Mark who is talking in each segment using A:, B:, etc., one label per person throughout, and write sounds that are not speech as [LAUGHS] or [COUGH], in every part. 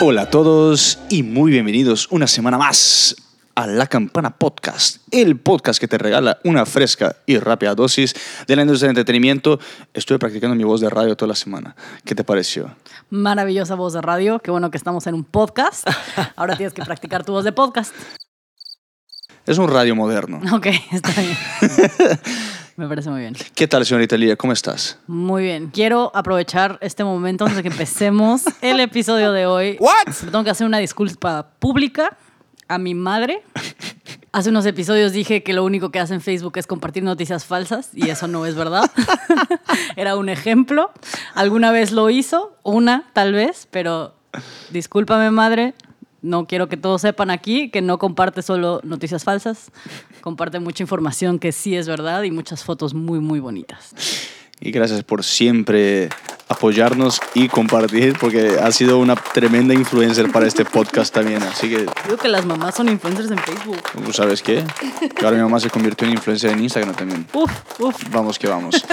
A: Hola a todos y muy bienvenidos una semana más a La Campana Podcast, el podcast que te regala una fresca y rápida dosis de la industria del entretenimiento. Estuve practicando mi voz de radio toda la semana. ¿Qué te pareció?
B: Maravillosa voz de radio. Qué bueno que estamos en un podcast. [LAUGHS] Ahora tienes que practicar tu voz de podcast.
A: Es un radio moderno. [LAUGHS]
B: Ok, está bien. [LAUGHS] Me parece muy bien.
A: ¿Qué tal, señorita Lía? ¿Cómo estás?
B: Muy bien. Quiero aprovechar este momento antes de que empecemos el episodio de hoy.
A: What?
B: Tengo que hacer una disculpa pública a mi madre. Hace unos episodios dije que lo único que hace en Facebook es compartir noticias falsas y eso no es verdad. [LAUGHS] Era un ejemplo. Alguna vez lo hizo, una tal vez, pero discúlpame madre, no quiero que todos sepan aquí que no comparte solo noticias falsas, comparte mucha información que sí es verdad y muchas fotos muy, muy bonitas.
A: Y gracias por siempre apoyarnos y compartir, porque ha sido una tremenda influencer para este podcast también. Así que,
B: Digo que las mamás son influencers en Facebook.
A: ¿tú ¿sabes qué? Que ahora mi mamá se convirtió en influencer en Instagram también.
B: Uf, uf.
A: Vamos que vamos.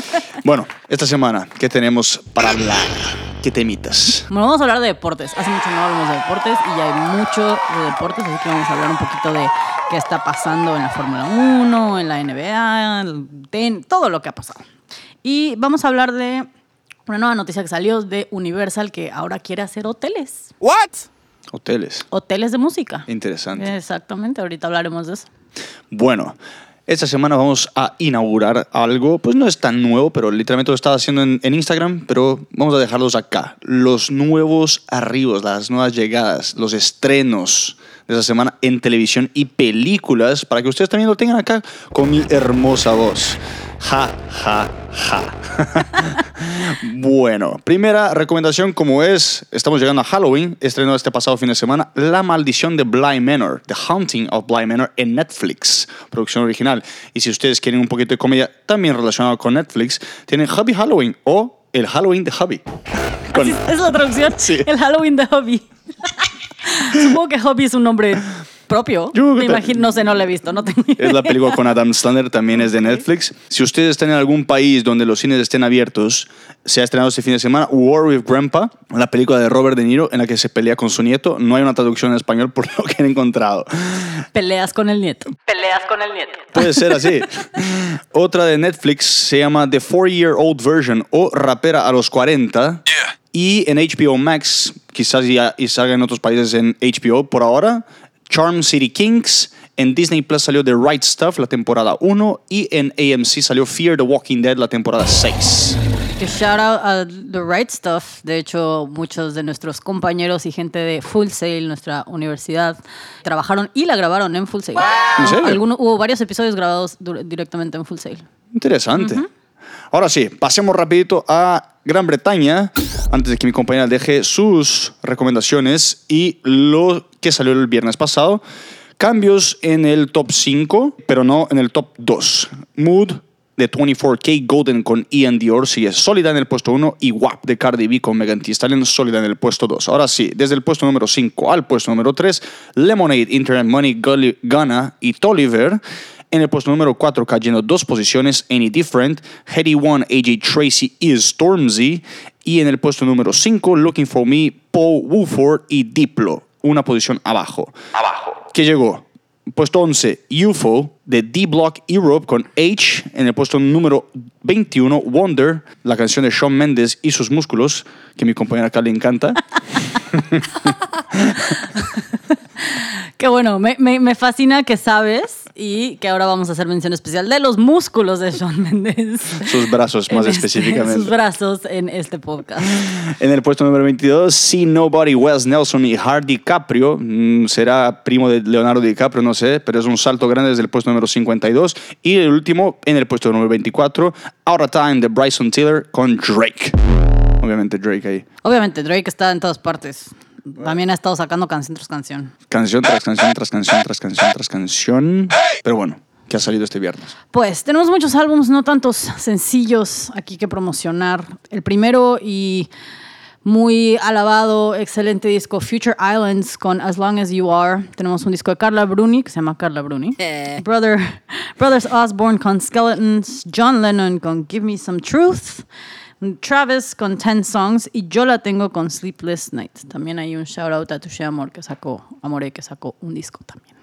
A: Bueno, esta semana, ¿qué tenemos para hablar? ¿Qué temitas?
B: Bueno, vamos a hablar de deportes. Hace mucho no hablamos de deportes y ya hay mucho de deportes, así que vamos a hablar un poquito de qué está pasando en la Fórmula 1, en la NBA, el ten- todo lo que ha pasado. Y vamos a hablar de una nueva noticia que salió de Universal que ahora quiere hacer hoteles.
A: Hoteles.
B: Hoteles de música.
A: Interesante.
B: Exactamente, ahorita hablaremos de eso.
A: Bueno, esta semana vamos a inaugurar algo, pues no es tan nuevo, pero literalmente lo estaba haciendo en, Instagram, pero vamos a dejarlos acá. Los nuevos arribos, las nuevas llegadas, los estrenos de esta semana en televisión y películas, para que ustedes también lo tengan acá con mi hermosa voz. Ja, ja, ja. [LAUGHS] bueno, primera recomendación como es, estamos llegando a Halloween, estrenó este pasado fin de semana, La maldición de Bly Manor, The Haunting of Bly Manor en Netflix, producción original. Y si ustedes quieren un poquito de comedia también relacionado con Netflix, tienen Hubby Halloween o El Halloween de Hubby. Con- [LAUGHS]
B: Es la traducción.
A: Sí.
B: El Halloween de Hobby. [LAUGHS] Supongo que Hobby es un nombre propio. Me imagino, no sé, no lo he visto, no tengo idea.
A: Es la película con Adam Sandler, también es de Netflix. Si ustedes están en algún país donde los cines estén abiertos, se ha estrenado este fin de semana War with Grandpa, la película de Robert De Niro en la que se pelea con su nieto. No hay una traducción en español por lo que he encontrado.
B: Peleas con el nieto. Peleas con el nieto.
A: Puede ser así. Otra de Netflix se llama The Four Year Old Version o Rapera a los 40. Y en HBO Max, quizás ya y salga en otros países en HBO por ahora, Charm City Kings. En Disney Plus salió The Right Stuff, la temporada 1. Y en AMC salió Fear the Walking Dead, la temporada 6.
B: Que shout out a The Right Stuff. De hecho, muchos de nuestros compañeros y gente de Full Sail, nuestra universidad, trabajaron y la grabaron en Full Sail.
A: ¿En serio?
B: Algunos, hubo varios episodios grabados directamente en Full Sail.
A: Interesante. Ahora sí, pasemos rapidito a Gran Bretaña, antes de que mi compañera deje sus recomendaciones y lo que salió el viernes pasado. Cambios en el top 5, pero no en el top 2. Mood de 24K Golden con Ian Dior sigue sólida en el puesto 1 y WAP de Cardi B con Megan Thee Stallion sólida en el puesto 2. Ahora sí, desde el puesto número 5 al puesto número 3, Lemonade, Internet Money, Gunna y Tolliver. En el puesto número 4, cayendo dos posiciones, Any Different, Heady One, AJ Tracy y Stormzy. Y en el puesto número 5, Looking for Me, Paul Woolford y Diplo, una posición abajo. Abajo. ¿Qué llegó? Puesto 11, UFO de D-Block Europe con H. En el puesto número 21, Wonder, la canción de Shawn Mendes y sus músculos, que a mi compañera acá le encanta. [LAUGHS]
B: Qué bueno, me, me- me fascina que sabes y que ahora vamos a hacer mención especial de los músculos de Shawn Mendes.
A: Sus brazos más
B: este-
A: específicamente.
B: sus brazos en este podcast.
A: En el puesto número 22, See Nobody, Wes Nelson y Hardy DiCaprio. Mm, será primo de Leonardo DiCaprio, no sé, pero es un salto grande desde el puesto número 52. Y el último, en el puesto número 24, Out of Time de Bryson Tiller con Drake. Obviamente Drake ahí.
B: Obviamente, Drake está en todas partes. También ha estado sacando canción tras canción.
A: Canción tras canción, tras canción, tras canción, tras canción. Pero bueno, que ha salido este viernes.
B: Pues tenemos muchos álbumes, no tantos sencillos aquí que promocionar. El primero y muy alabado, excelente disco Future Islands con As Long As You Are. Tenemos un disco de Carla Bruni, que se llama Carla Bruni. Brother, Brothers Osborne con Skeletons. John Lennon con Give Me Some Truth. Travis con 10 Songs y yo la tengo con Sleepless Night. También hay un shout out a Touché Amor que sacó, Amore que sacó un disco también.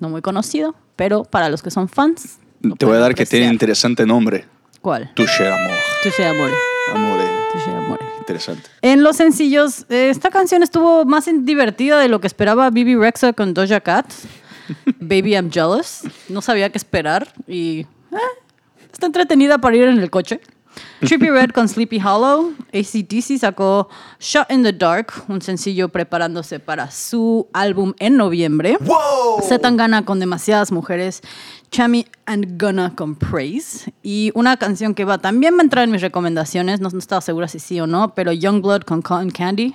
B: No muy conocido, pero para los que son fans.
A: Te voy a dar que tiene interesante nombre.
B: ¿Cuál?
A: Touché Amor.
B: Touché Amore.
A: Amore.
B: Touché Amore.
A: Interesante.
B: En los sencillos, eh, esta canción estuvo más divertida de lo que esperaba Bibi Rexa con Doja Cat. [LAUGHS] Baby I'm Jealous. No sabía qué esperar y eh, está entretenida para ir en el coche. [LAUGHS] Trippy Red con Sleepy Hollow. ACDC sacó Shot in the Dark, un sencillo preparándose para su álbum en noviembre. Zetangana con demasiadas mujeres. Chami and Gunna con Praise. Y una canción que va también va a entrar en mis recomendaciones. No, no estaba segura si sí o no, pero Youngblood con Cotton Candy.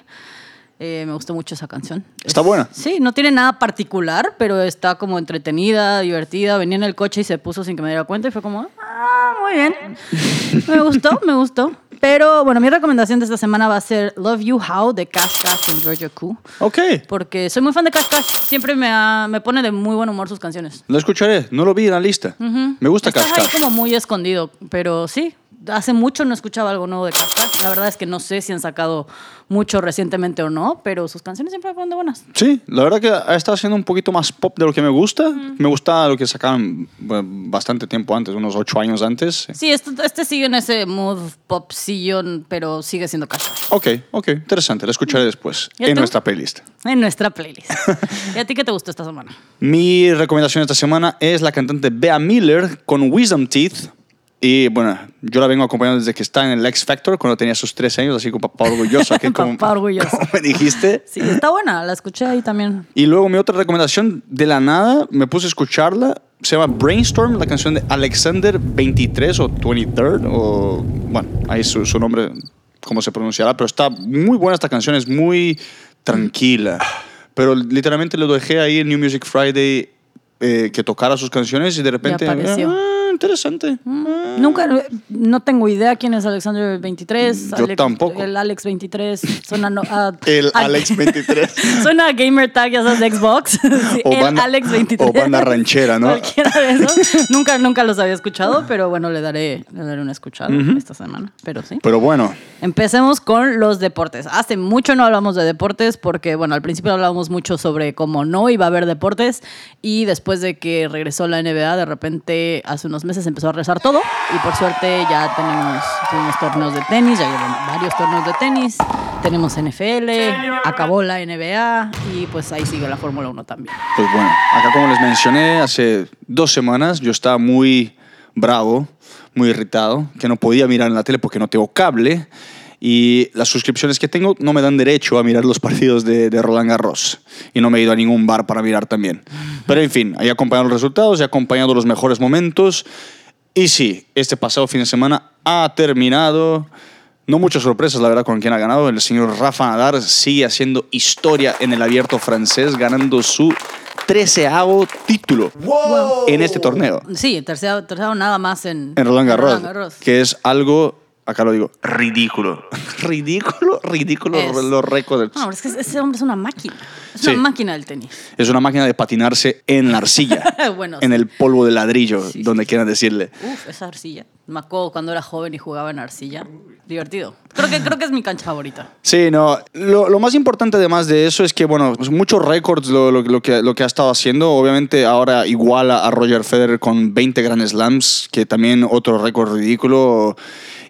B: Eh, me gustó mucho esa canción.
A: ¿Está
B: Es-
A: buena?
B: Sí, no tiene nada particular, pero está como entretenida, divertida. Venía en el coche y se puso sin que me diera cuenta y fue como, ah, muy bien. [LAUGHS] Me gustó, me gustó. Pero bueno, mi recomendación de esta semana va a ser Love You How de Cash Cash con Georgia Koo.
A: Ok.
B: Porque soy muy fan de Cash Cash. Siempre me, ha- me pone de muy buen humor sus canciones.
A: Lo escucharé. No lo vi en la lista. Me gusta
B: Estás ahí
A: Cascada.
B: como muy escondido, pero sí. Hace mucho no escuchaba algo nuevo de Cash. La verdad es que no sé si han sacado mucho recientemente o no, pero sus canciones siempre ponen de buenas.
A: Sí, la verdad que ha estado haciendo un poquito más pop de lo que me gusta. Me gusta lo que sacaban bastante tiempo antes, unos ocho años antes.
B: Sí, este, este sigue en ese mood popsillo, pero sigue siendo Cash.
A: Ok, ok, interesante. Lo escucharé después
B: ¿Y
A: en
B: tú?
A: nuestra playlist.
B: En nuestra playlist. [LAUGHS] ¿Y a ti qué te gustó esta semana?
A: Mi recomendación esta semana es la cantante Bea Miller con Wisdom Teeth. Y bueno, yo la vengo acompañando desde que está en el X Factor, cuando tenía sus tres años, así como papá orgulloso. que [LAUGHS] como,
B: Papá orgulloso. [LAUGHS]
A: como me dijiste.
B: Sí, está buena, la escuché ahí también.
A: Y luego mi otra recomendación, de la nada, me puse a escucharla. Se llama Brainstorm, la canción de Alexander 23 o 23, o bueno, ahí su, su nombre, cómo se pronunciará, pero está muy buena esta canción, es muy tranquila. Pero literalmente lo dejé ahí en New Music Friday eh, que tocara sus canciones y de repente...
B: apareció.
A: ah, interesante.
B: Nunca, no tengo idea quién es Alexander 23.
A: Yo tampoco.
B: El Alex 23. Suena no- a- [LAUGHS]
A: El
B: a-
A: Alex 23. [LAUGHS]
B: Suena a gamer tag, ya sabes, de Xbox. [LAUGHS] Sí,
A: O
B: el Alex 23.
A: o banda ranchera, ¿no?
B: Cualquiera de esos. nunca, nunca los había escuchado, pero bueno, le daré, le daré una escuchada esta semana. Pero sí.
A: Pero bueno,
B: Empecemos con los deportes. Hace mucho no hablamos de deportes porque, bueno, al principio hablábamos mucho sobre cómo no iba a haber deportes y después de que regresó la NBA, de repente hace unos meses empezó a rezar todo y por suerte ya tenemos, torneos de tenis, ya llevan varios torneos de tenis, tenemos NFL, acabó la NBA y pues ahí sigue la Fórmula 1 también.
A: Pues bueno, acá como les mencioné, hace dos semanas yo estaba muy bravo, muy irritado, que no podía mirar en la tele porque no tengo cable y las suscripciones que tengo no me dan derecho a mirar los partidos de, de Roland Garros y no me he ido a ningún bar para mirar también. Pero en fin, he acompañado los resultados, he acompañado los mejores momentos y sí, este pasado fin de semana ha terminado. No muchas sorpresas, la verdad, con quien ha ganado. El señor Rafa Nadal sigue haciendo historia en el abierto francés, ganando su treceavo título en este torneo,
B: Sí, tercero nada más en,
A: en Roland Garros,
B: Roland Garros.
A: que es algo, acá lo digo, ridículo. [LAUGHS] ridículo, ridículo
B: Es.
A: los récords.
B: No, es que ese hombre es una máquina. Es
A: Sí.
B: una máquina del tenis.
A: Es una máquina de patinarse en la arcilla, [LAUGHS]
B: Bueno,
A: en
B: sí.
A: el polvo de ladrillo,
B: Sí,
A: donde
B: sí,
A: quieran decirle.
B: Uf, esa arcilla. Me acuerdo cuando era joven y jugaba en arcilla. Divertido. Creo que, creo que es mi cancha favorita.
A: Sí, no. Lo, lo más importante además de eso es que, bueno, pues muchos récords lo, lo- lo que, lo que ha estado haciendo. Obviamente ahora iguala a Roger Federer con 20 Grand Slams, que también otro récord ridículo.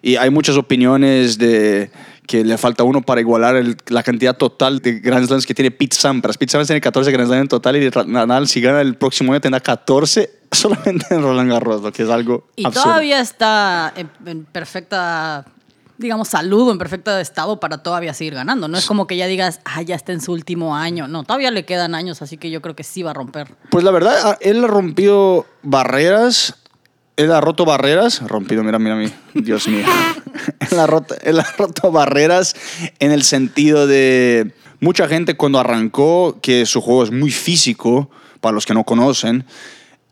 A: Y hay muchas opiniones de que le falta uno para igualar el- la cantidad total de Grand Slams que tiene Pete Sampras. Pete Sampras tiene 14 Grand Slams en total y Nadal, si gana el próximo año, tendrá 14 [LAUGHS] solamente en Roland Garros, lo que es algo
B: Y
A: absurdo.
B: todavía está en, en perfecta, digamos, salud, en perfecto estado para todavía seguir ganando. No es como que ya digas, ah, ya está en su último año. No, todavía le quedan años, así que yo creo que sí va a romper.
A: Pues la verdad, ah, él ha rompido barreras. Él ha roto barreras. Rompido, mira, mira, mira. Dios mío. [LAUGHS] él, ha roto, él ha roto barreras en el sentido de. Mucha gente cuando arrancó, que su juego es muy físico, para los que no conocen,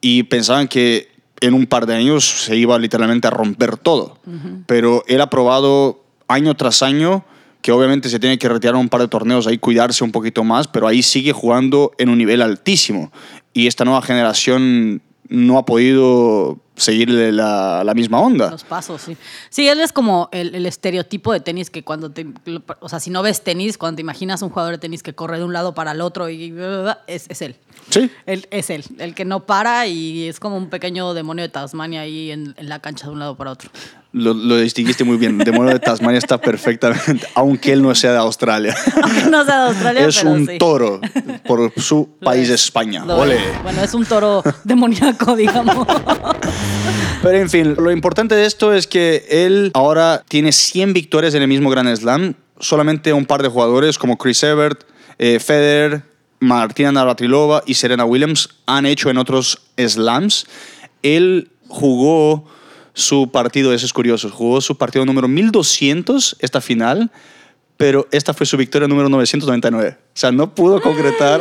A: y pensaban que en un par de años se iba literalmente a romper todo. Pero él ha probado año tras año que obviamente se tiene que retirar un par de torneos ahí, cuidarse un poquito más, pero ahí sigue jugando en un nivel altísimo. Y esta nueva generación no ha podido seguirle la, la misma onda.
B: Los pasos, sí. Sí, él es como el, el estereotipo de tenis que cuando te. O sea, si no ves tenis, cuando te imaginas un jugador de tenis que corre de un lado para el otro y. Es, es él.
A: Sí.
B: Él, es él, el que no para y es como un pequeño demonio de Tasmania ahí en, en la cancha de un lado para otro.
A: Lo, lo distinguiste muy bien. Demonio de Tasmania está perfectamente, aunque él no sea de Australia.
B: Aunque no sea de Australia,
A: es
B: pero
A: un
B: sí.
A: toro por su
B: Lo
A: país
B: es,
A: España.
B: lo
A: Ole.
B: es. Bueno, es un toro demoníaco, [LAUGHS] digamos.
A: Pero en fin, lo importante de esto es que él ahora tiene 100 victorias en el mismo Grand Slam. Solamente un par de jugadores como Chris Evert, eh, Federer, Martina Navratilova y Serena Williams han hecho en otros slams. Él jugó su partido, eso es curioso, jugó su partido número 1200, esta final, pero esta fue su victoria número 999. O sea, no pudo concretar.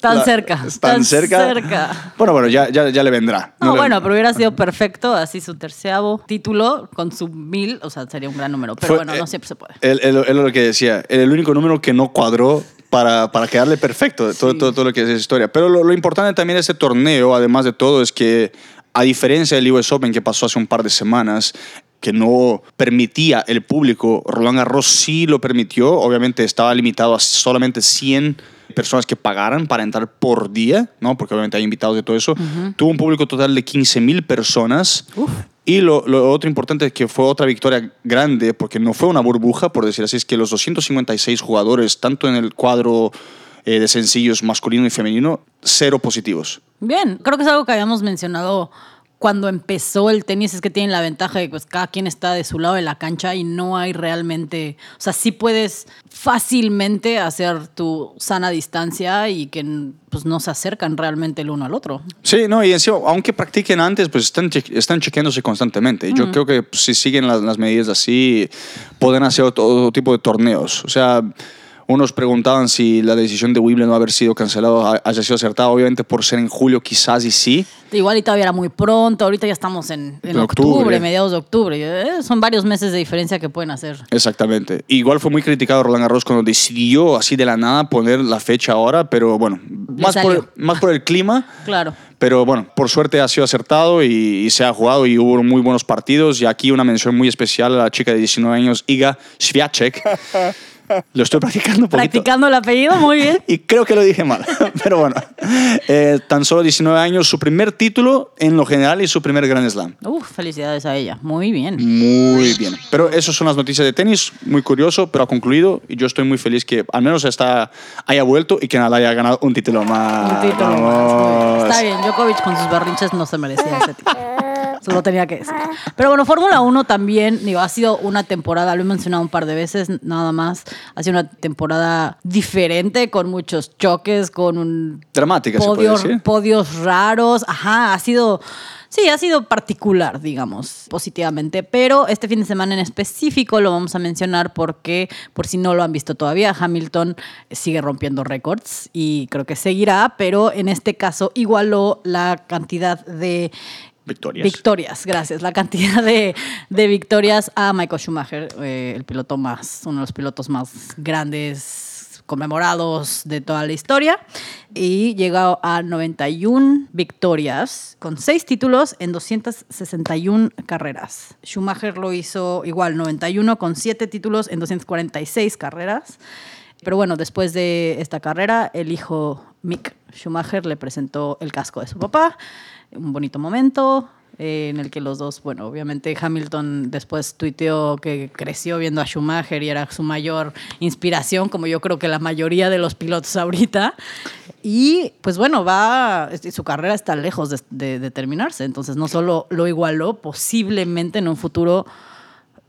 B: Tan cerca,
A: Tan,
B: tan
A: cerca.
B: cerca.
A: Bueno, bueno, ya, ya, ya le vendrá.
B: No, bueno, pero hubiera sido perfecto, así su terceavo título con su mil, o sea, sería un gran número. Pero
A: Fue-
B: bueno,
A: eh,
B: no siempre se puede.
A: Él, él- él lo que decía, el único número que no cuadró para, para quedarle perfecto todo, todo, todo lo que es esa historia. Pero lo, lo importante también de este torneo, además de todo, es que a diferencia del US Open que pasó hace un par de semanas, que no permitía el público, Roland Garros sí lo permitió, obviamente estaba limitado a solamente 100 personas que pagaran para entrar por día, ¿no? porque obviamente hay invitados de todo eso. Tuvo un público total de 15 mil personas. Y lo, lo otro importante es que fue otra victoria grande, porque no fue una burbuja, por decir así, es que los 256 jugadores, tanto en el cuadro eh, de sencillos masculino y femenino, cero positivos.
B: Bien, creo que es algo que habíamos mencionado cuando empezó el tenis, es que tienen la ventaja de que pues, cada quien está de su lado de la cancha y no hay realmente, o sea, sí puedes fácilmente hacer tu sana distancia y que pues, no se acercan realmente el uno al otro.
A: Sí, no, y encima, aunque practiquen antes, pues están, che- están chequeándose constantemente. Y Yo creo que pues, si siguen las, las medidas así, pueden hacer otro, otro tipo de torneos. O sea, unos preguntaban si la decisión de Wimbledon no haber sido cancelado ha- haya sido acertada. Obviamente, por ser en julio, quizás y sí.
B: Igual y todavía era muy pronto, ahorita ya estamos en, en octubre,
A: octubre.
B: mediados de octubre. Eh, son varios meses de diferencia que pueden hacer.
A: Exactamente. Igual fue muy criticado Roland Garros cuando decidió así de la nada poner la fecha ahora, pero bueno, más por, más por el clima. [LAUGHS]
B: Claro.
A: Pero bueno, por suerte ha sido acertado y, y se ha jugado y hubo muy buenos partidos. Y aquí una mención muy especial a la chica de 19 años, Iga Swiatek. [LAUGHS] [LAUGHS] Lo estoy practicando un poquito.
B: Practicando el apellido, muy bien. [LAUGHS]
A: Y creo que lo dije mal, [LAUGHS] pero bueno. Eh, tan solo 19 años, su primer título en lo general y su primer Grand Slam.
B: Uf, felicidades a ella. Muy bien.
A: Muy bien. Pero esas son las noticias de tenis, muy curioso, pero ha concluido y yo estoy muy feliz que al menos está, haya vuelto y que Nadal haya ganado un título más.
B: Un título más. Está bien, Djokovic con sus berrinches no se merecía ese título. Solo tenía que decir. Pero bueno, Fórmula 1 también, digo, ha sido una temporada, lo he mencionado un par de veces, nada más. Ha sido una temporada diferente, con muchos choques, con un
A: Dramática, se puede decir.
B: podios raros. Ajá, ha sido. Sí, ha sido particular, digamos, positivamente. Pero este fin de semana en específico lo vamos a mencionar porque, por si no lo han visto todavía, Hamilton sigue rompiendo récords y creo que seguirá, pero en este caso igualó la cantidad de
A: Victorias.
B: Victorias, gracias. La cantidad de, victorias a Michael Schumacher, eh, el piloto más, uno de los pilotos más grandes, conmemorados de toda la historia. Y llegó a 91 victorias, con 6 títulos en 261 carreras. Schumacher lo hizo igual, 91 con 7 títulos en 246 carreras. Pero bueno, después de esta carrera, el hijo Mick Schumacher le presentó el casco de su papá. Un bonito momento eh, en el que los dos, bueno, obviamente Hamilton después tuiteó que creció viendo a Schumacher y era su mayor inspiración, como yo creo que la mayoría de los pilotos ahorita. Y pues bueno, va, su carrera está lejos de, de- de terminarse. Entonces no solo lo igualó, posiblemente en un futuro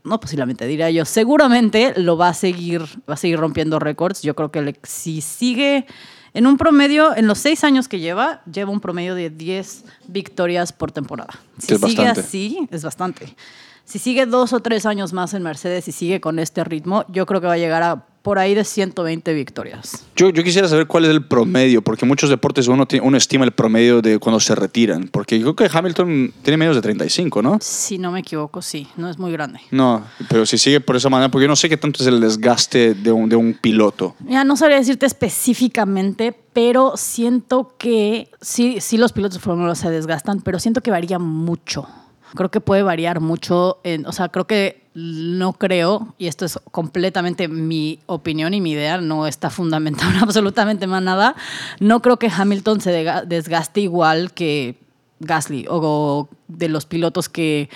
B: no posiblemente diría yo, seguramente lo va a seguir, va a seguir rompiendo récords. Yo creo que le- si sigue en un promedio, en los seis años que lleva, lleva un promedio de 10 victorias por temporada. Si
A: es
B: sigue
A: bastante.
B: así, es bastante. Si sigue dos o tres años más en Mercedes y sigue con este ritmo, yo creo que va a llegar a por ahí de 120 victorias.
A: Yo, yo quisiera saber cuál es el promedio, porque muchos deportes uno, tiene- uno estima el promedio de cuando se retiran. Porque yo creo que Hamilton tiene menos de 35, ¿no?
B: Si no me equivoco, sí, no es muy grande.
A: No, pero si sigue por esa manera, porque yo no sé qué tanto es el desgaste de un, de un piloto.
B: Ya no sabría decirte específicamente, pero siento que sí, sí los pilotos de Fórmula 1 se desgastan, pero siento que varía mucho. Creo que puede variar mucho. En, o sea, creo que no creo, y esto es completamente mi opinión y mi idea, no está fundamentado en [LAUGHS] absolutamente más nada. No creo que Hamilton se desgaste igual que Gasly o de los pilotos que,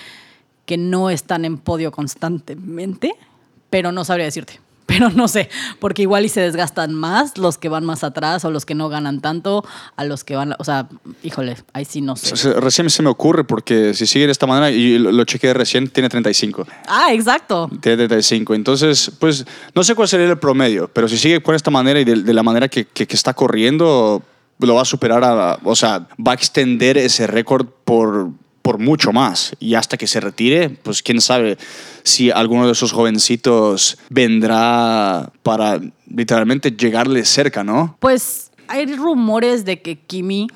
B: que no están en podio constantemente, pero no sabría decirte pero no sé, porque igual y se desgastan más los que van más atrás o los que no ganan tanto a los que van, o sea, híjole, ahí sí no sé.
A: Recién se me ocurre porque si sigue de esta manera, y lo, chequeé recién, tiene 35.
B: Ah, exacto.
A: Tiene 35, entonces, pues no sé cuál sería el promedio, pero si sigue con esta manera y de, la manera que, que, que está corriendo, lo va a superar, a, o sea, va a extender ese récord por por mucho más. Y hasta que se retire, pues quién sabe si alguno de esos jovencitos vendrá para literalmente llegarle cerca, ¿no?
B: Pues hay rumores de que Kimi,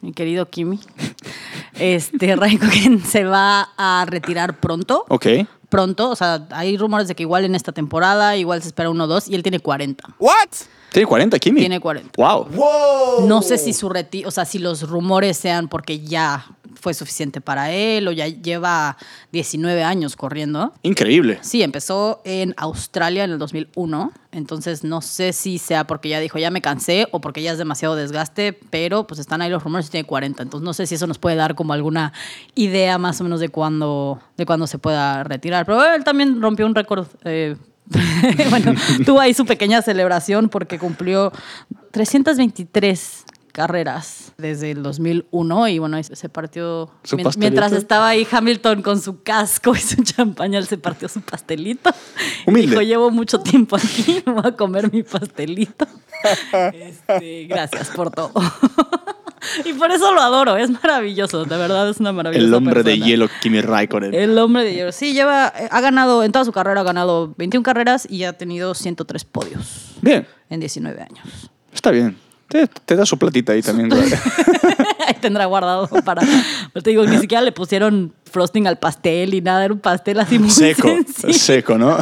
B: mi querido Kimi, [LAUGHS] este [LAUGHS] Raikkonen se va a retirar pronto.
A: Ok.
B: Pronto, o sea, hay rumores de que igual en esta temporada, igual se espera uno o dos, y él tiene 40.
A: ¿What? Tiene 40, Kimi.
B: Tiene 40.
A: Wow.
B: wow. No sé si su retiro, o sea, si los rumores sean porque ya fue suficiente para él o ya lleva 19 años corriendo.
A: Increíble.
B: Sí, empezó en Australia en el 2001, entonces no sé si sea porque ya dijo ya me cansé o porque ya es demasiado desgaste, pero pues están ahí los rumores y tiene 40, entonces no sé si eso nos puede dar como alguna idea más o menos de cuándo, de cuándo se pueda retirar, pero él también rompió un récord. Eh, [LAUGHS] bueno, tuvo ahí su pequeña celebración porque cumplió 323 carreras desde el 2001 y bueno, se partió mientras estaba ahí Hamilton con su casco y su [LAUGHS] champaña, él se partió su pastelito.
A: Humilde.
B: Dijo, llevo mucho tiempo aquí, [LAUGHS] voy a comer mi pastelito. [LAUGHS] Este, gracias por todo. y por eso lo adoro, es maravilloso, de verdad es una maravilla.
A: El hombre de hielo, Kimi Raikkonen.
B: El hombre de hielo. Sí, lleva, ha ganado, en toda su carrera ha ganado 21 carreras y ha tenido 103 podios.
A: Bien.
B: En 19 años.
A: Está bien. Te, da su platita ahí también. [LAUGHS]
B: ahí tendrá guardado para... Te digo, ni siquiera le pusieron frosting al pastel y nada, era un pastel así muy
A: seco. Seco, ¿no?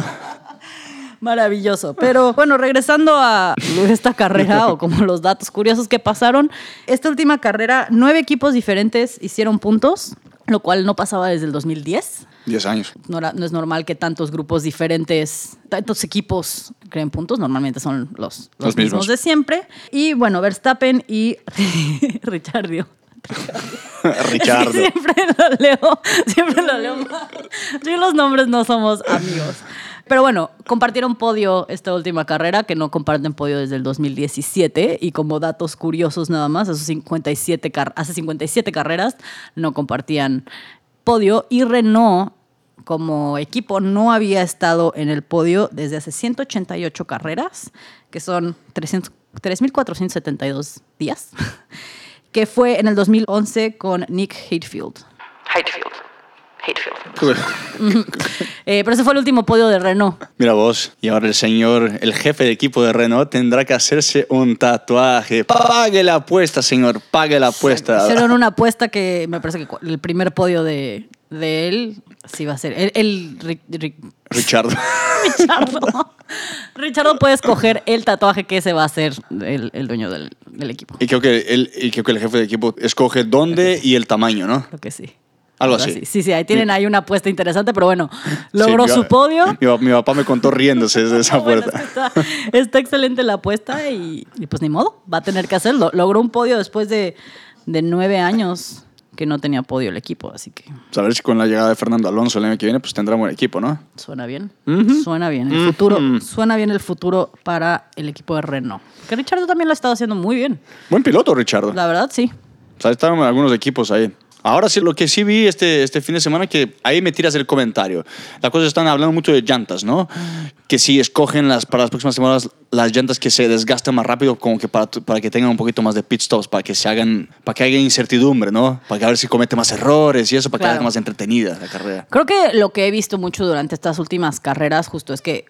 B: Maravilloso. Pero bueno, regresando a esta carrera o como los datos curiosos que pasaron, esta última carrera, nueve equipos diferentes hicieron puntos, lo cual no pasaba desde el 2010.
A: 10 años.
B: No, es normal que tantos grupos diferentes, tantos equipos creen puntos, normalmente son los, los, mismos. de siempre. Y bueno, Verstappen y [LAUGHS] Richardio. [LAUGHS]
A: Richard. [LAUGHS]
B: siempre lo leo, siempre lo leo mal. Yo los nombres no somos amigos. Pero bueno, compartieron podio esta última carrera, que no comparten podio desde el 2017. Y como datos curiosos nada más, esos 57 hace 57 carreras no compartían podio y Renault como equipo no había estado en el podio desde hace 188 carreras, que son 3.472 días, [LAUGHS] que fue en el 2011 con Nick Hatefield.
C: Hatefield. Hatefield. [LAUGHS]
B: Eh, pero ese fue el último podio de Renault.
A: Mira vos, y ahora el señor, el jefe de equipo de Renault, tendrá que hacerse un tatuaje. Pague la apuesta, señor, pague la apuesta.
B: Hicieron una apuesta que me parece que el primer podio de, él sí va a ser. El,
A: Richard. [LAUGHS]
B: Richardo. Richardo puede escoger el tatuaje que ese va a ser el, dueño del, equipo.
A: Y creo, que el, y creo que el jefe de equipo escoge dónde y el tamaño, ¿no?
B: Creo que sí.
A: Algo así.
B: Sí, sí, ahí tienen ahí una apuesta interesante, pero bueno, [LAUGHS] logró su podio.
A: Mi, papá me contó riéndose de esa [LAUGHS] puerta.
B: está, excelente la apuesta y, pues ni modo, va a tener que hacerlo. Logró un podio después de, nueve años que no tenía podio el equipo, así que...
A: A ver si con la llegada de Fernando Alonso el año que viene, pues tendrá buen equipo, ¿no?
B: Suena bien. Suena bien. El futuro, suena bien el futuro para el equipo de Renault. Que Richardo también lo ha estado haciendo muy bien.
A: Buen piloto, Richardo.
B: La verdad, sí.
A: O sea, estaban algunos equipos ahí. Ahora sí, lo que sí vi este, este fin de semana, que ahí me tiras el comentario. La cosa están hablando mucho de llantas, ¿no? Que si escogen las, para las próximas semanas las llantas que se desgastan más rápido, como que para, para que tengan un poquito más de pit stops, para que se hagan, para que haya incertidumbre, ¿no? Para que a ver si comete más errores y eso, para que haga más entretenida la carrera.
B: Creo que lo que he visto mucho durante estas últimas carreras justo es que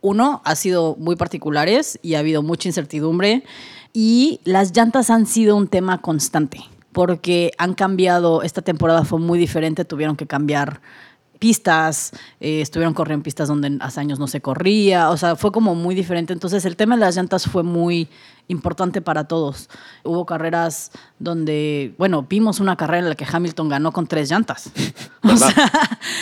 B: uno, ha sido muy particulares y ha habido mucha incertidumbre y las llantas han sido un tema constante porque han cambiado, esta temporada fue muy diferente, tuvieron que cambiar pistas, eh, estuvieron corriendo pistas donde hace años no se corría, o sea, fue como muy diferente. Entonces el tema de las llantas fue muy importante para todos. Hubo carreras donde, bueno, vimos una carrera en la que Hamilton ganó con tres llantas. [LAUGHS] O sea,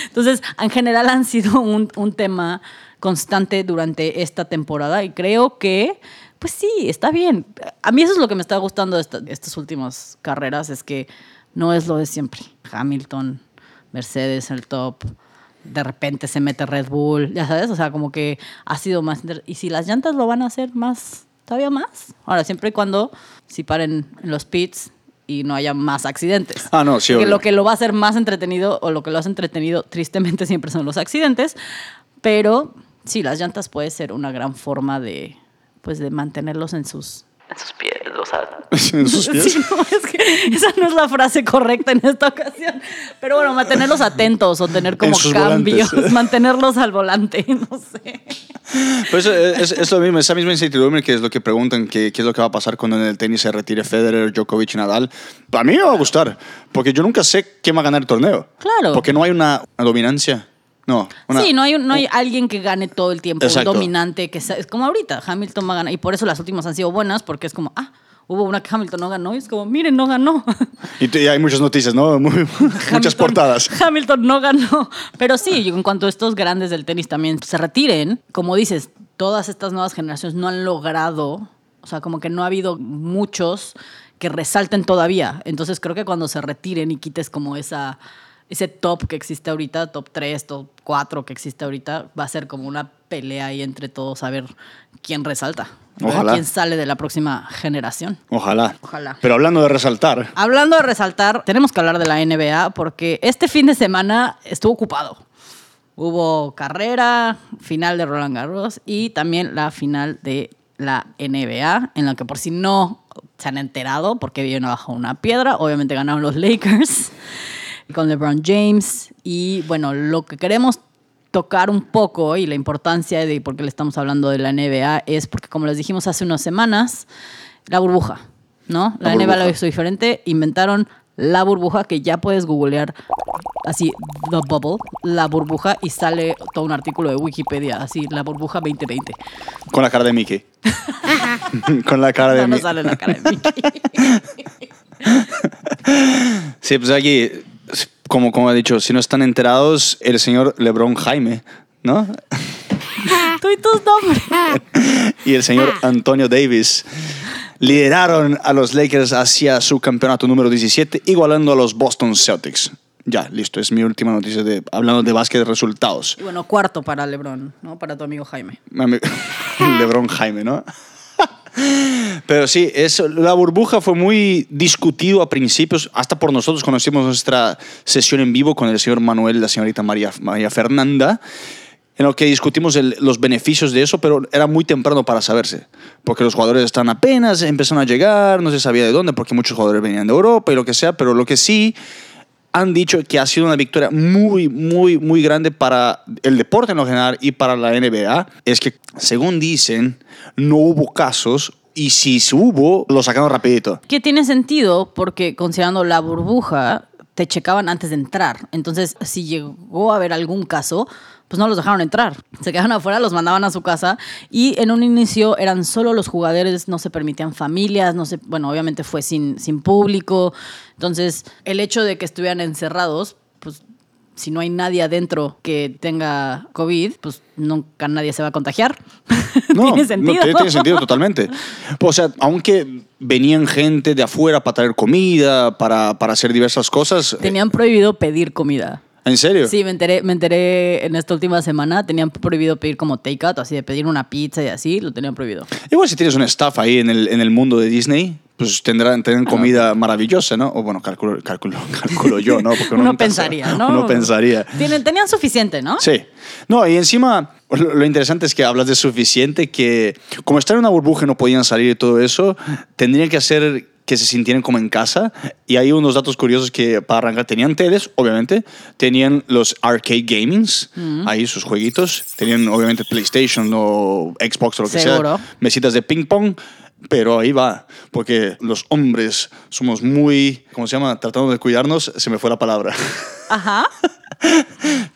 B: entonces, en general han sido un, un tema constante durante esta temporada y creo que, pues sí, está bien. A mí eso es lo que me está gustando de esta- de estas últimas carreras, es que no es lo de siempre. Hamilton, Mercedes en el top, de repente se mete Red Bull, ya sabes, o sea, como que ha sido más... Y si las llantas lo van a hacer más, todavía más. Ahora, siempre y cuando, si paren en los pits y no haya más accidentes.
A: Ah, no, sí,
B: Porque lo que lo va a hacer más entretenido o lo que lo hace entretenido, tristemente, [LAUGHS] siempre son los accidentes. Pero sí, las llantas puede ser una gran forma de, pues, de mantenerlos en sus...
C: En sus pies, sea, [LAUGHS]
A: en sus pies.
B: Sí, no, es que esa no es la frase correcta en esta ocasión. Pero bueno, mantenerlos atentos o tener como cambios,
A: volantes. [LAUGHS]
B: mantenerlos al volante, [LAUGHS] no sé.
A: Pues es, es- es lo mismo, esa misma incertidumbre que es lo que preguntan, que, qué es lo que va a pasar cuando en el tenis se retire Federer, Djokovic y Nadal. A mí me va a gustar, porque yo nunca sé quién va a ganar el torneo.
B: Claro.
A: Porque no hay una, una dominancia. No. una-
B: sí, no hay, un- no hay alguien que gane todo el tiempo, un dominante, que sea- es como ahorita, Hamilton va a ganar. Y por eso las últimas han sido buenas, porque es como, ah, hubo una que Hamilton no ganó, y es como, miren, no ganó.
A: Y, hay muchas noticias, ¿no? [LAUGHS] Muy- muchas portadas. [LAUGHS]
B: Hamilton no ganó. Pero sí, en cuanto a estos grandes del tenis también se retiren, como dices, todas estas nuevas generaciones no han logrado, o sea, como que no ha habido muchos que resalten todavía. Entonces creo que cuando se retiren y quites como esa ese top que existe ahorita, top 3, top 4 que existe ahorita, va a ser como una pelea ahí entre todos a ver quién resalta. A ver
A: Ojalá.
B: quién sale de la próxima generación.
A: Ojalá.
B: Ojalá.
A: Pero hablando de resaltar,
B: Hablando de resaltar, tenemos que hablar de la NBA porque este fin de semana estuvo ocupado. Hubo carrera, final de Roland Garros y también la final de la NBA, en la que por si no se han enterado, porque viven abajo una piedra, obviamente ganaron los Lakers [LAUGHS] con LeBron James. Y bueno, lo que queremos tocar un poco y la importancia de por qué le estamos hablando de la NBA es porque, como les dijimos hace unas semanas, la burbuja, ¿no? La,
A: La
B: NBA lo hizo diferente, inventaron la burbuja que ya puedes googlear así, The Bubble, la burbuja, y sale todo un artículo de Wikipedia, así, la burbuja 2020.
A: con la cara de Mickey. [LAUGHS] con la cara de
B: No, no
A: Mickey.
B: sale la cara de Mickey. [LAUGHS]
A: Sí, pues aquí, como, como ha dicho, si no están enterados, el señor LeBron Jaime, ¿no? [LAUGHS]
B: Tú y tus nombres. [LAUGHS]
A: y el señor Antonio Davis lideraron a los Lakers hacia su campeonato número 17, igualando a los Boston Celtics. Ya, listo, es mi última noticia de hablando de básquet de resultados.
B: Y bueno, cuarto para LeBron, ¿no? Para tu amigo Jaime. [LAUGHS]
A: LeBron Jaime, ¿no? [LAUGHS] Pero sí, eso, la burbuja fue muy discutido a principios, hasta por nosotros conocimos nuestra sesión en vivo con el señor Manuel la señorita María, María Fernanda, en lo que discutimos el- los beneficios de eso, pero era muy temprano para saberse, porque los jugadores están apenas, empezaron a llegar, no se sabía de dónde, porque muchos jugadores venían de Europa y lo que sea, pero lo que sí han dicho que ha sido una victoria muy, muy, muy grande para el deporte en lo general y para la NBA es que, según dicen, no hubo casos y si hubo, lo sacaron rapidito.
B: Que tiene sentido porque considerando la burbuja, te checaban antes de entrar. Entonces, si llegó a haber algún caso, pues no los dejaron entrar. Se quedaron afuera, los mandaban a su casa y en un inicio eran solo los jugadores, no se permitían familias, no se, bueno, obviamente fue sin, sin público. Entonces, el hecho de que estuvieran encerrados, pues si no hay nadie adentro que tenga COVID, pues nunca nadie se va a contagiar. [LAUGHS]
A: No,
B: tiene sentido.
A: No, tiene, tiene sentido totalmente. O sea, aunque venían gente de afuera para traer comida, para, para hacer diversas cosas.
B: Tenían prohibido pedir comida.
A: ¿En serio?
B: Sí, me enteré, me enteré en esta última semana. Tenían prohibido pedir como take-out, así de pedir una pizza y así, lo tenían prohibido.
A: Igual si tienes un staff ahí en el, en el mundo de Disney, pues tendrán, tendrán comida maravillosa, ¿no? O bueno, calculo, calculo, [LAUGHS] calculo yo, ¿no? Porque
B: Uno,
A: nunca
B: pensaría,
A: sabe.
B: ¿no?
A: Uno pensaría.
B: Tienen, tenían suficiente, ¿no?
A: Sí. No, y encima, lo, interesante es que hablas de suficiente, que como están en una burbuja y no podían salir y todo eso, tendrían que hacer que se sintieran como en casa. Y hay unos datos curiosos que para arrancar tenían teles, obviamente, tenían los arcade gamings, ahí sus jueguitos, tenían obviamente PlayStation o Xbox o lo que
B: Seguro.
A: sea, mesitas de ping pong. Pero ahí va, porque los hombres somos muy, ¿cómo se llama? Tratando de cuidarnos, se me fue la palabra. [LAUGHS]
B: Ajá.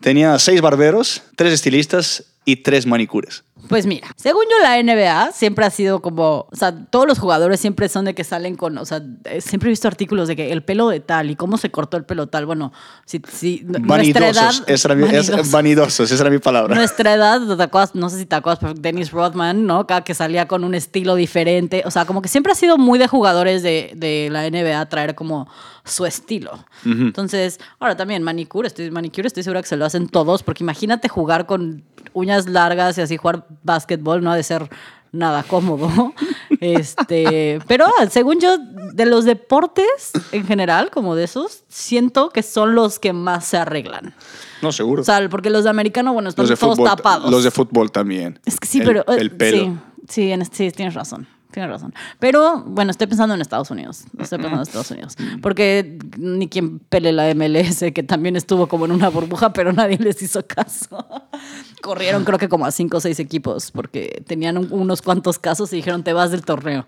A: Tenía seis barberos, tres estilistas y tres manicures.
B: Pues mira, según yo la NBA siempre ha sido como, o sea, todos los jugadores siempre son de que salen con, o sea, eh, siempre he visto artículos de que el pelo de tal y cómo se cortó el pelo tal. Bueno, si, si nuestra edad...
A: Vanidosos. Esa era mi, es-
B: Vanidosos.
A: vanidosos, esa era mi palabra.
B: Nuestra edad, ¿te acuerdas? no sé si te acuerdas, pero Dennis Rodman, ¿no? Cada que salía con un estilo diferente. O sea, como que siempre ha sido muy de jugadores de, de la NBA traer como su estilo. Entonces, ahora también manicure, estoy, manicure, estoy segura que se lo hacen todos, porque imagínate jugar con uñas largas y así jugar básquetbol, no ha de ser nada cómodo. [LAUGHS] Este, pero según yo, de los deportes en general, como de esos, siento que son los que más se arreglan.
A: No, seguro.
B: O sea, porque los de americano, bueno, están
A: los de
B: todos
A: fútbol,
B: tapados.
A: Los de fútbol también.
B: Es que sí,
A: El-
B: pero. eh,
A: El pelo.
B: Sí, sí, en- sí, tienes razón. Tienes razón. Pero bueno, estoy pensando en Estados Unidos. Estoy pensando en Estados Unidos. Porque ni quien pele la MLS, que también estuvo como en una burbuja, pero nadie les hizo caso. [LAUGHS] Corrieron creo que como a cinco o seis equipos porque tenían un- unos cuantos casos y dijeron te vas del torneo.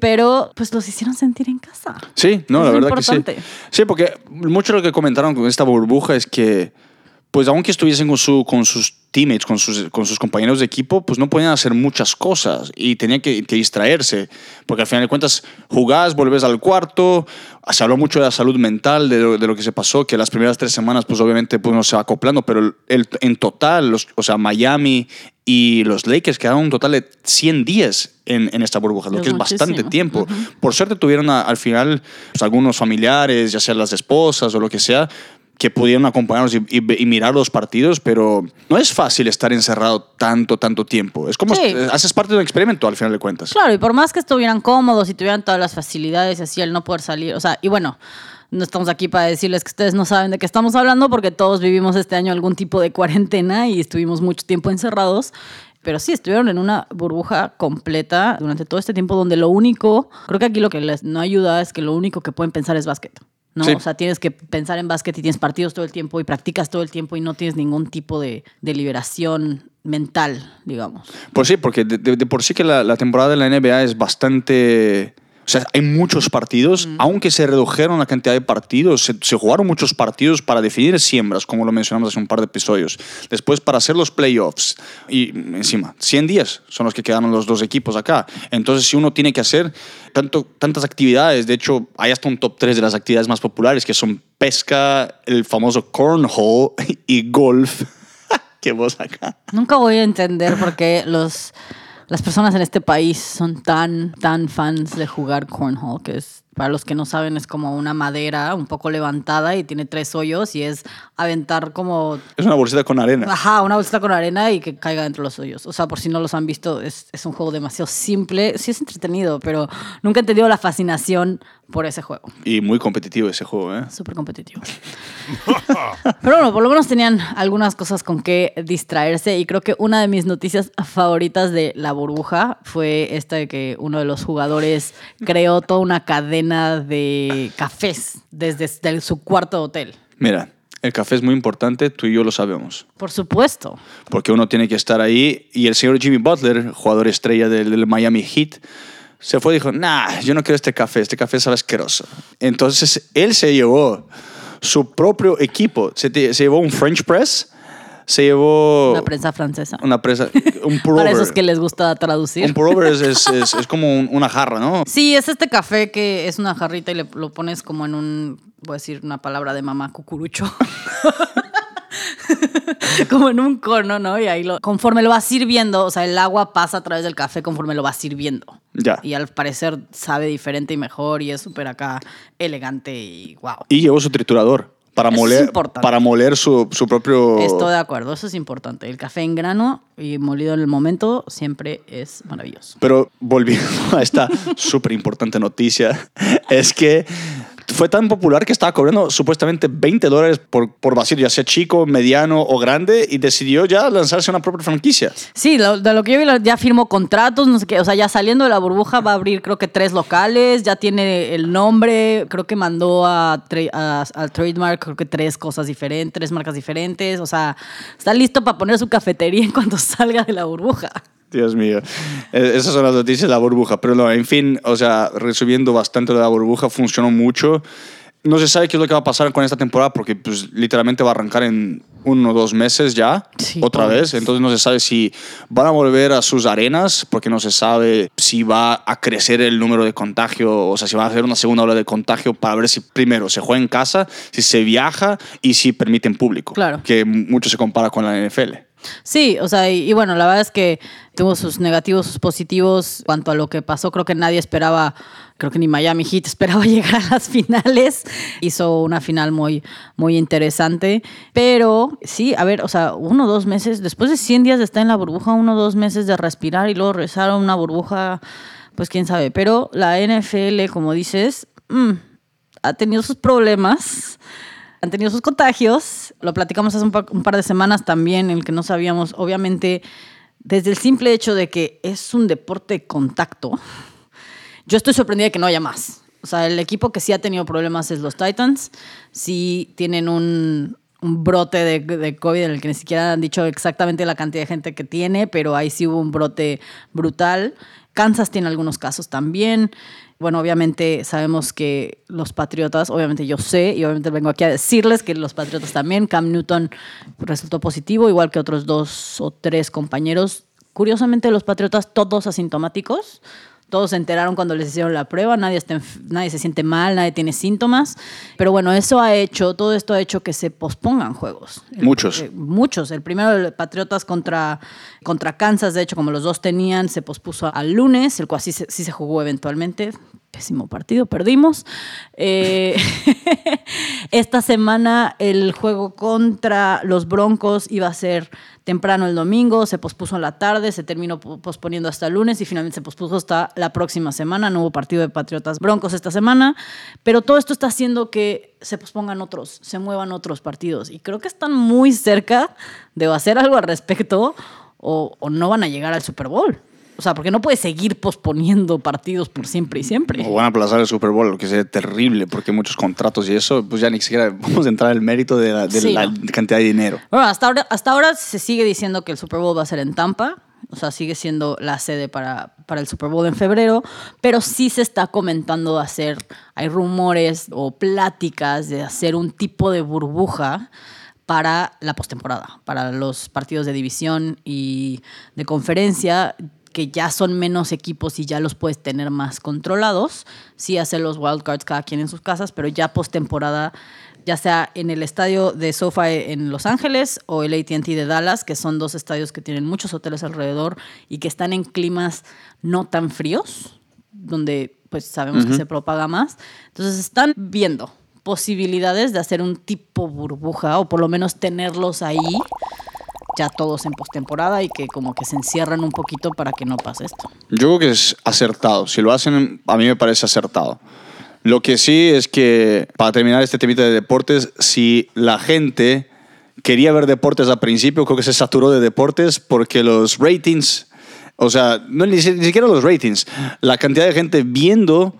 B: Pero pues los hicieron sentir en casa.
A: Sí, no,
B: Es
A: la verdad
B: importante.
A: que sí. Sí, porque mucho lo que comentaron con esta burbuja es que, pues aunque estuviesen con, su, con sus teammates, con sus, con sus compañeros de equipo, pues no podían hacer muchas cosas y tenían que, que distraerse, porque al final de cuentas jugás, vuelves al cuarto, se habló mucho de la salud mental, de lo, de lo que se pasó, que las primeras tres semanas, pues obviamente pues, uno se va acoplando, pero el, el- en total, los, o sea, Miami y los Lakers quedaron un total de 100 días en, en esta burbuja, lo
B: Es
A: que es bastante tiempo. Por suerte tuvieron a- al final pues, algunos familiares, ya sean las esposas o lo que sea, que pudieron acompañarnos y, y- y mirar los partidos, pero no es fácil estar encerrado tanto, tanto tiempo. Es como
B: Sí.
A: eh, haces parte de un experimento al final de cuentas.
B: Claro, y por más que estuvieran cómodos y tuvieran todas las facilidades y así, el no poder salir, o sea, y bueno, no estamos aquí para decirles que ustedes no saben de qué estamos hablando porque todos vivimos este año algún tipo de cuarentena y estuvimos mucho tiempo encerrados. Pero sí, estuvieron en una burbuja completa durante todo este tiempo donde lo único, creo que aquí lo que les no ayuda es que lo único que pueden pensar es básquet. ¿No?
A: Sí.
B: O sea, tienes que pensar en básquet y tienes partidos todo el tiempo y practicas todo el tiempo y no tienes ningún tipo de, de liberación mental, digamos.
A: Pues sí, porque de, de- de por sí que la, la temporada de la NBA es bastante... O sea, hay muchos partidos, aunque se redujeron la cantidad de partidos, se, se jugaron muchos partidos para definir siembras, como lo mencionamos hace un par de episodios. Después para hacer los playoffs. Y encima, 100 días son los que quedaron los dos equipos acá. Entonces, si uno tiene que hacer tanto, tantas actividades, de hecho, hay hasta un top 3 de las actividades más populares, que son pesca, el famoso cornhole [LAUGHS] y golf. [LAUGHS] ¿Qué voz acá?
B: Nunca voy a entender por qué los, las personas en este país son tan, tan fans de jugar cornhole, que es, para los que no saben, es como una madera un poco levantada y tiene tres hoyos y es aventar como,
A: Es una bolsita con arena.
B: ajá, una bolsita con arena y que caiga dentro de los hoyos. O sea, por si no los han visto, es, es un juego demasiado simple. Sí es entretenido, pero nunca he entendido la fascinación por ese juego.
A: Y muy competitivo ese juego, ¿eh?
B: Súper competitivo. [LAUGHS] Pero bueno, por lo menos tenían algunas cosas con que distraerse y creo que una de mis noticias favoritas de la burbuja fue esta de que uno de los jugadores creó toda una cadena de cafés desde desde su cuarto hotel.
A: Mira, el café es muy importante, tú y yo lo sabemos.
B: Por supuesto.
A: Porque uno tiene que estar ahí. Y el señor Jimmy Butler, jugador estrella del, del Miami Heat, se fue y dijo, nah, yo no quiero este café, este café sabe asqueroso. Entonces él se llevó su propio equipo, se, te- se llevó un French press, se llevó
B: Una prensa francesa.
A: una presa, [LAUGHS] un pour
B: Para esos que les gusta traducir.
A: Un pour over es, es- es- es como un- una jarra, ¿no?
B: Sí, es este café que es una jarrita y le, lo pones como en un, voy a decir una palabra de mamá, cucurucho. [LAUGHS] como en un cono, ¿no? Y ahí lo, conforme lo vas sirviendo, o sea, el agua pasa a través del café conforme lo vas sirviendo.
A: Ya.
B: Y al parecer sabe diferente y mejor y es súper acá elegante y wow.
A: Y llevó su triturador para
B: Eso es
A: moler, para moler su, su propio...
B: Estoy de acuerdo, eso es importante. El café en grano y molido en el momento siempre es maravilloso.
A: Pero volviendo [LAUGHS] a esta súper importante noticia, es que fue tan popular que estaba cobrando supuestamente 20 dólares por, por vacío, ya sea chico, mediano o grande, y decidió ya lanzarse una propia franquicia.
B: Sí, de lo que yo vi, ya firmó contratos, no sé qué, o sea, ya saliendo de la burbuja va a abrir creo que tres locales, ya tiene el nombre, creo que mandó a, a- trademark creo que tres cosas diferentes, tres marcas diferentes, o sea, está listo para poner su cafetería en cuanto [LAUGHS] salga de la burbuja.
A: Dios mío. Eh, Esas son las noticias de la burbuja. Pero no, en fin, o sea, resumiendo bastante de la burbuja, funcionó mucho. No se sabe qué es lo que va a pasar con esta temporada porque pues, literalmente va a arrancar en uno o dos meses ya,
B: Sí,
A: otra
B: pobres.
A: vez. Entonces no se sabe si van a volver a sus arenas, porque no se sabe si va a crecer el número de contagio, o sea, si va a hacer una segunda ola de contagio para ver si primero se juega en casa, si se viaja y si permiten público.
B: Claro.
A: Que mucho se compara con la NFL.
B: Sí, o sea, y, bueno, la verdad es que tuvo sus negativos, sus positivos. Cuanto a lo que pasó, creo que nadie esperaba, creo que ni Miami Heat [LAUGHS] esperaba llegar a las finales. Hizo una final muy, muy interesante. Pero sí, a ver, o sea, uno o dos meses, después de 100 días de estar en la burbuja, uno o dos meses de respirar y luego regresar a una burbuja, pues quién sabe. Pero la NFL, como dices, mm, ha tenido sus problemas han tenido sus contagios. Lo platicamos hace un par, de semanas también, en el que no sabíamos, obviamente, desde el simple hecho de que es un deporte de contacto, yo estoy sorprendida de que no haya más. O sea, el equipo que sí ha tenido problemas es los Titans. Sí tienen un, brote de COVID en el que ni siquiera han dicho exactamente la cantidad de gente que tiene, pero ahí sí hubo un brote brutal. Kansas tiene algunos casos también. Bueno, obviamente sabemos que los Patriotas, obviamente yo sé y obviamente vengo aquí a decirles que los Patriotas también, Cam Newton resultó positivo, igual que otros dos o tres compañeros. Curiosamente los Patriotas todos asintomáticos, todos se enteraron cuando les hicieron la prueba, nadie, está enf- nadie se siente mal, nadie tiene síntomas, pero bueno, eso ha hecho, todo esto ha hecho que se pospongan juegos. El-
A: Muchos.
B: eh, muchos. El primero, Patriotas contra, contra Kansas, de hecho, como los dos tenían, se pospuso al lunes, el cual sí se jugó eventualmente. Pésimo partido, perdimos. Eh, [LAUGHS] esta semana el juego contra los Broncos iba a ser temprano el domingo, se pospuso en la tarde, se terminó po- posponiendo hasta el lunes y finalmente se pospuso hasta la próxima semana. No hubo partido de Patriotas Broncos esta semana, pero todo esto está haciendo que se pospongan otros, se muevan otros partidos y creo que están muy cerca de hacer algo al respecto o no van a llegar al Super Bowl. O sea, porque no puedes seguir posponiendo partidos por siempre y siempre.
A: O van a aplazar el Super Bowl, lo que sería terrible, porque muchos contratos y eso, pues ya ni siquiera [LAUGHS] vamos a entrar al mérito de la, de
B: Sí,
A: la
B: no.
A: cantidad de dinero.
B: Bueno, hasta ahora, hasta ahora se sigue diciendo que el Super Bowl va a ser en Tampa. O sea, sigue siendo la sede para, para el Super Bowl en febrero. Pero sí se está comentando hacer, hay rumores o pláticas de hacer un tipo de burbuja para la postemporada, para los partidos de división y de conferencia que ya son menos equipos y ya los puedes tener más controlados. Sí hacer los wildcards cada quien en sus casas, pero ya postemporada, ya sea en el estadio de SoFi en Los Ángeles o el AT&T de Dallas, que son dos estadios que tienen muchos hoteles alrededor y que están en climas no tan fríos, donde pues sabemos que se propaga más. Entonces están viendo posibilidades de hacer un tipo burbuja o por lo menos tenerlos ahí ya todos en postemporada y que como que se encierran un poquito para que no pase esto.
A: Yo creo que es acertado. Si lo hacen, a mí me parece acertado. Lo que sí es que, para terminar este temita de deportes, si la gente quería ver deportes al principio, creo que se saturó de deportes porque los ratings, o sea, no, ni, si- ni siquiera los ratings, la cantidad de gente viendo,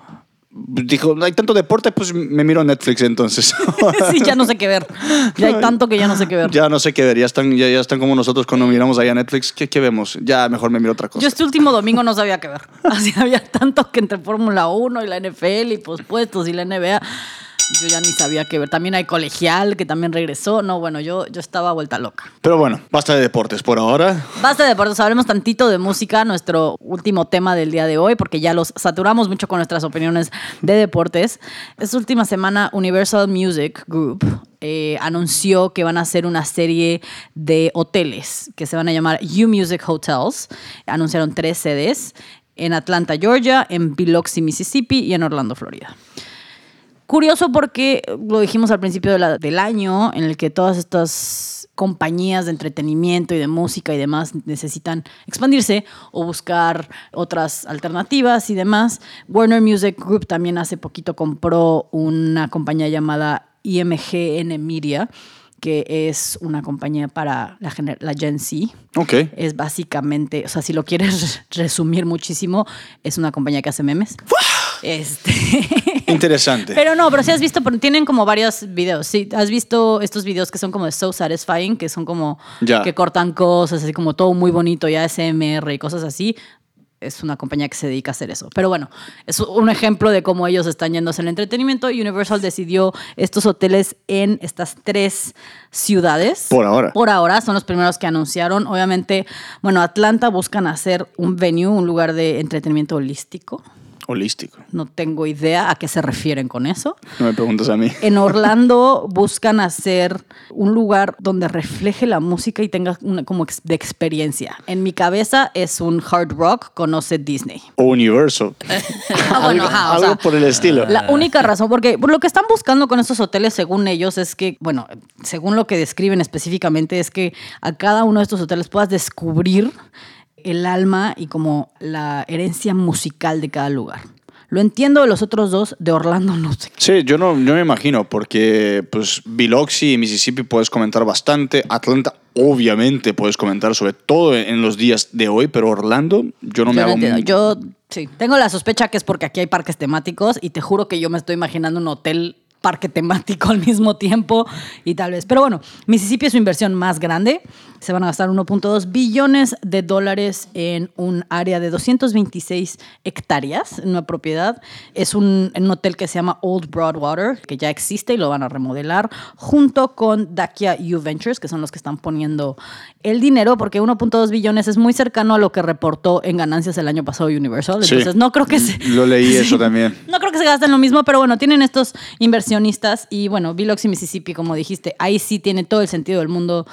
A: dijo, hay tanto deporte, pues me miro Netflix entonces. [LAUGHS]
B: sí, ya no sé qué ver. Ya hay tanto que ya no sé qué ver.
A: ya no sé qué ver, ya están, ya, ya están como nosotros cuando miramos ahí a Netflix, ¿qué, qué vemos? Ya mejor me miro otra cosa.
B: Yo este último domingo no sabía qué ver. [LAUGHS] Así había tanto que entre Fórmula 1 y la NFL y pospuestos y la NBA. Yo ya ni sabía qué ver. También hay colegial que también regresó. No, bueno, yo, yo estaba vuelta loca.
A: Pero bueno, basta de deportes por ahora.
B: Basta de deportes, hablemos tantito de música, nuestro último tema del día de hoy, porque ya los saturamos mucho con nuestras opiniones de deportes. Esta última semana, Universal Music Group eh, anunció que van a hacer una serie de hoteles que se van a llamar U Music Hotels. Anunciaron tres sedes en Atlanta, Georgia, en Biloxi, Mississippi y en Orlando, Florida. Curioso porque lo dijimos al principio de la- del año, en el que todas estas compañías de entretenimiento y de música y demás necesitan expandirse o buscar otras alternativas y demás. Warner Music Group también hace poquito compró una compañía llamada IMGN Media, que es una compañía para la, la Gen Z.
A: Ok.
B: Es básicamente, o sea, si lo quieres [LAUGHS] resumir muchísimo, es una compañía que hace memes. Este. [LAUGHS]
A: Interesante.
B: Pero no, pero sí has visto, tienen como varios videos. Sí, has visto estos videos que son como de So Satisfying, que son como
A: Ya.
B: que cortan cosas, así como todo muy bonito, ya SMR y cosas así. es una compañía que se dedica a hacer eso. Pero bueno, es un ejemplo de cómo ellos están yendo hacia el entretenimiento. Universal decidió estos hoteles en estas tres ciudades.
A: Por ahora.
B: Por ahora, son los primeros que anunciaron. Obviamente, bueno, Atlanta buscan hacer un venue, un lugar de entretenimiento holístico.
A: Holístico.
B: No tengo idea a qué se refieren con eso.
A: No me preguntas a mí.
B: En Orlando buscan hacer un lugar donde refleje la música y tenga una como de experiencia. En mi cabeza es un hard rock, conoce Disney.
A: O Universal. [LAUGHS]
B: Ah, bueno,
A: algo
B: ajá, o
A: algo
B: sea,
A: por el estilo.
B: La única razón, porque lo que están buscando con estos hoteles, según ellos, es que, bueno, según lo que describen específicamente, es que a cada uno de estos hoteles puedas descubrir el alma y como la herencia musical de cada lugar. Lo entiendo de los otros dos, de Orlando no sé.
A: Sí, yo no, yo me imagino, porque pues Biloxi y Mississippi puedes comentar bastante, Atlanta obviamente puedes comentar sobre todo en los días de hoy, pero Orlando yo no me
B: Yo,
A: hago...
B: entiendo. Yo sí, tengo la sospecha que es porque aquí hay parques temáticos y te juro que yo me estoy imaginando un hotel parque temático al mismo tiempo y tal vez. Pero bueno, Mississippi es su inversión más grande. Se van a gastar 1.2 billones de dólares en un área de 226 hectáreas en una propiedad. Es un, un hotel que se llama Old Broadwater, que ya existe y lo van a remodelar, junto con Dacia U Ventures, que son los que están poniendo el dinero, porque 1.2 billones es muy cercano a lo que reportó en ganancias el año pasado Universal.
A: Sí.
B: Entonces, no creo que se,
A: Lo leí eso también. [LAUGHS]
B: no creo que se gasten lo mismo, pero bueno, tienen estos inversionistas y bueno, Biloxi, Mississippi, como dijiste, ahí sí tiene todo el sentido del mundo.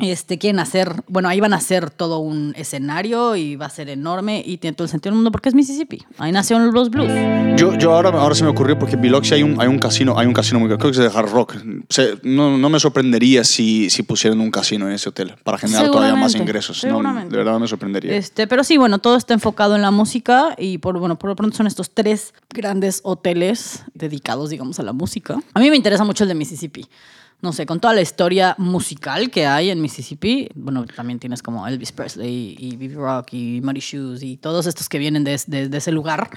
B: Este, quieren hacer, bueno, ahí van a hacer todo un escenario y va a ser enorme y tiene todo el sentido del mundo porque es Mississippi. Ahí nacieron los blues.
A: Yo, yo ahora, ahora se me ocurrió porque en Biloxi hay un, hay un casino, hay un casino muy creo que es de Hard Rock. Se- no, no me sorprendería si, si pusieran un casino en ese hotel para generar todavía más ingresos. No, de verdad no me sorprendería.
B: Este, pero sí, bueno, todo está enfocado en la música y por, bueno, por lo pronto son estos tres grandes hoteles dedicados, digamos, a la música. A mí me interesa mucho el de Mississippi. No sé, con toda la historia musical que hay en Mississippi, bueno, también tienes como Elvis Presley y Bibi Rock y Muddy Shoes y todos estos que vienen de ese lugar.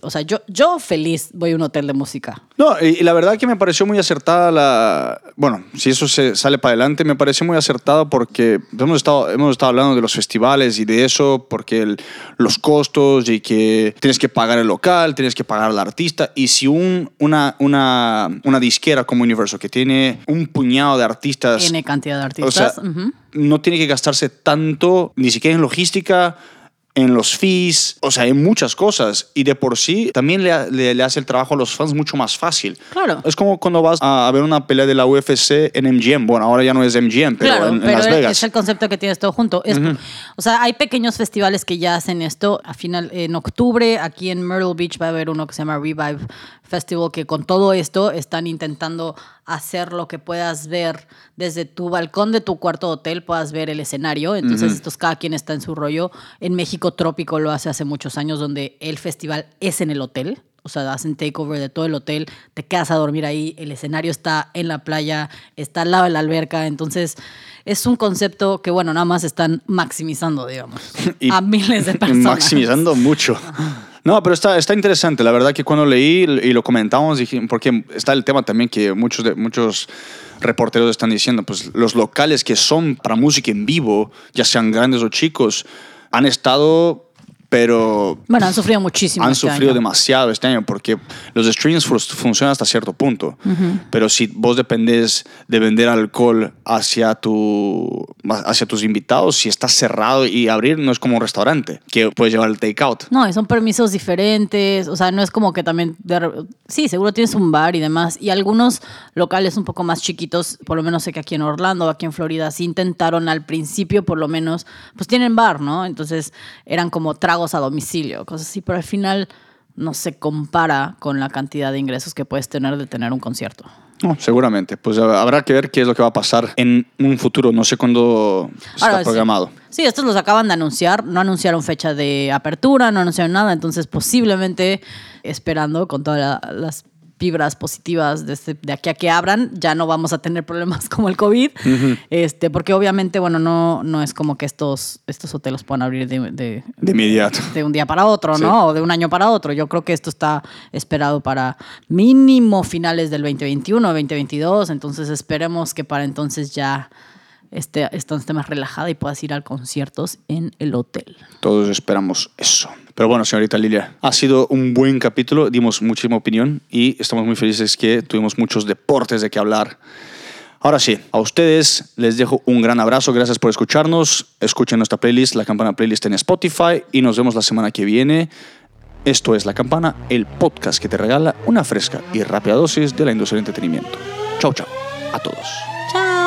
B: O sea, yo, yo feliz voy a un hotel de música.
A: No, y, y la verdad que me pareció muy acertada la... Bueno, si eso se sale para adelante, me pareció muy acertada porque hemos estado, hemos estado hablando de los festivales y de eso, porque el- los costos y que tienes que pagar el local, tienes que pagar al artista, y si un, una, una, una disquera como Universal que tiene un puñado de artistas...
B: N cantidad de
A: o sea,
B: artistas.
A: no tiene que gastarse tanto, ni siquiera en logística, en los fees, o sea, en muchas cosas. Y de por sí también le, le- le hace el trabajo a los fans mucho más fácil.
B: Claro.
A: Es como cuando vas a, ver una pelea de la UFC en MGM. Bueno, ahora ya no es MGM, pero
B: claro,
A: en, en
B: pero
A: Las Vegas.
B: es el concepto que tienes todo junto. Es- O sea, hay pequeños festivales que ya hacen esto. A final, en octubre, aquí en Myrtle Beach va a haber uno que se llama Revive Festival, que con todo esto están intentando hacer lo que puedas ver desde tu balcón de tu cuarto de hotel, puedas ver el escenario. Entonces, estos cada quien está en su rollo. En México Trópico lo hace hace muchos años, donde el festival es en el hotel. O sea, hacen takeover de todo el hotel, te quedas a dormir ahí, el escenario está en la playa, está al lado de la alberca, entonces es un concepto que, bueno, nada más están maximizando, digamos, [LAUGHS]
A: Y-
B: a miles de [LAUGHS] personas.
A: Maximizando mucho. No, pero está, está interesante. La verdad que cuando leí y lo comentamos, dije, porque está el tema también que muchos, de, muchos reporteros están diciendo, pues los locales que son para música en vivo, ya sean grandes o chicos, han estado, pero
B: Bueno, han sufrido muchísimo.
A: han
B: este
A: sufrido
B: año.
A: demasiado este año porque los streams fun- funcionan hasta cierto punto. Pero si vos dependes de vender alcohol hacia, tu, hacia tus invitados, si estás cerrado y abrir no es como un restaurante que puedes llevar el takeout.
B: No, son permisos diferentes, o sea, no es como que también, de sí, seguro tienes un bar y demás, y algunos locales un poco más chiquitos, por lo menos sé que aquí en Orlando, aquí en Florida, sí intentaron al principio, por lo menos, pues tienen bar, ¿no? Entonces eran como tragos a domicilio, cosas así, pero al final no se compara con la cantidad de ingresos que puedes tener de tener un concierto.
A: No, seguramente. Pues hab- habrá que ver qué es lo que va a pasar en un futuro. No sé cuándo está
B: Ahora, sí.
A: programado.
B: Sí, estos los acaban de anunciar, no anunciaron fecha de apertura, no anunciaron nada, entonces posiblemente esperando con todas la- las vibras positivas de, este- de aquí a que abran, ya no vamos a tener problemas [LAUGHS] como el COVID, este, porque obviamente, bueno, no, no es como que estos, estos hoteles puedan abrir de, de-
A: De inmediato.
B: de un día para otro,
A: Sí.
B: ¿no? O de un año para otro. Yo creo que esto está esperado para mínimo finales del 2021, 2022, entonces esperemos que para entonces ya esté, estés más relajada y puedas ir a conciertos en el hotel.
A: Todos esperamos eso. Pero bueno, señorita Lilia, ha sido un buen capítulo, dimos muchísima opinión y estamos muy felices que tuvimos muchos deportes de qué hablar. Ahora sí, a ustedes les dejo un gran abrazo, gracias por escucharnos, escuchen nuestra playlist, la campana playlist en Spotify y nos vemos la semana que viene. Esto es La Campana, el podcast que te regala una fresca y rápida dosis de la industria del entretenimiento. Chau, chau a todos.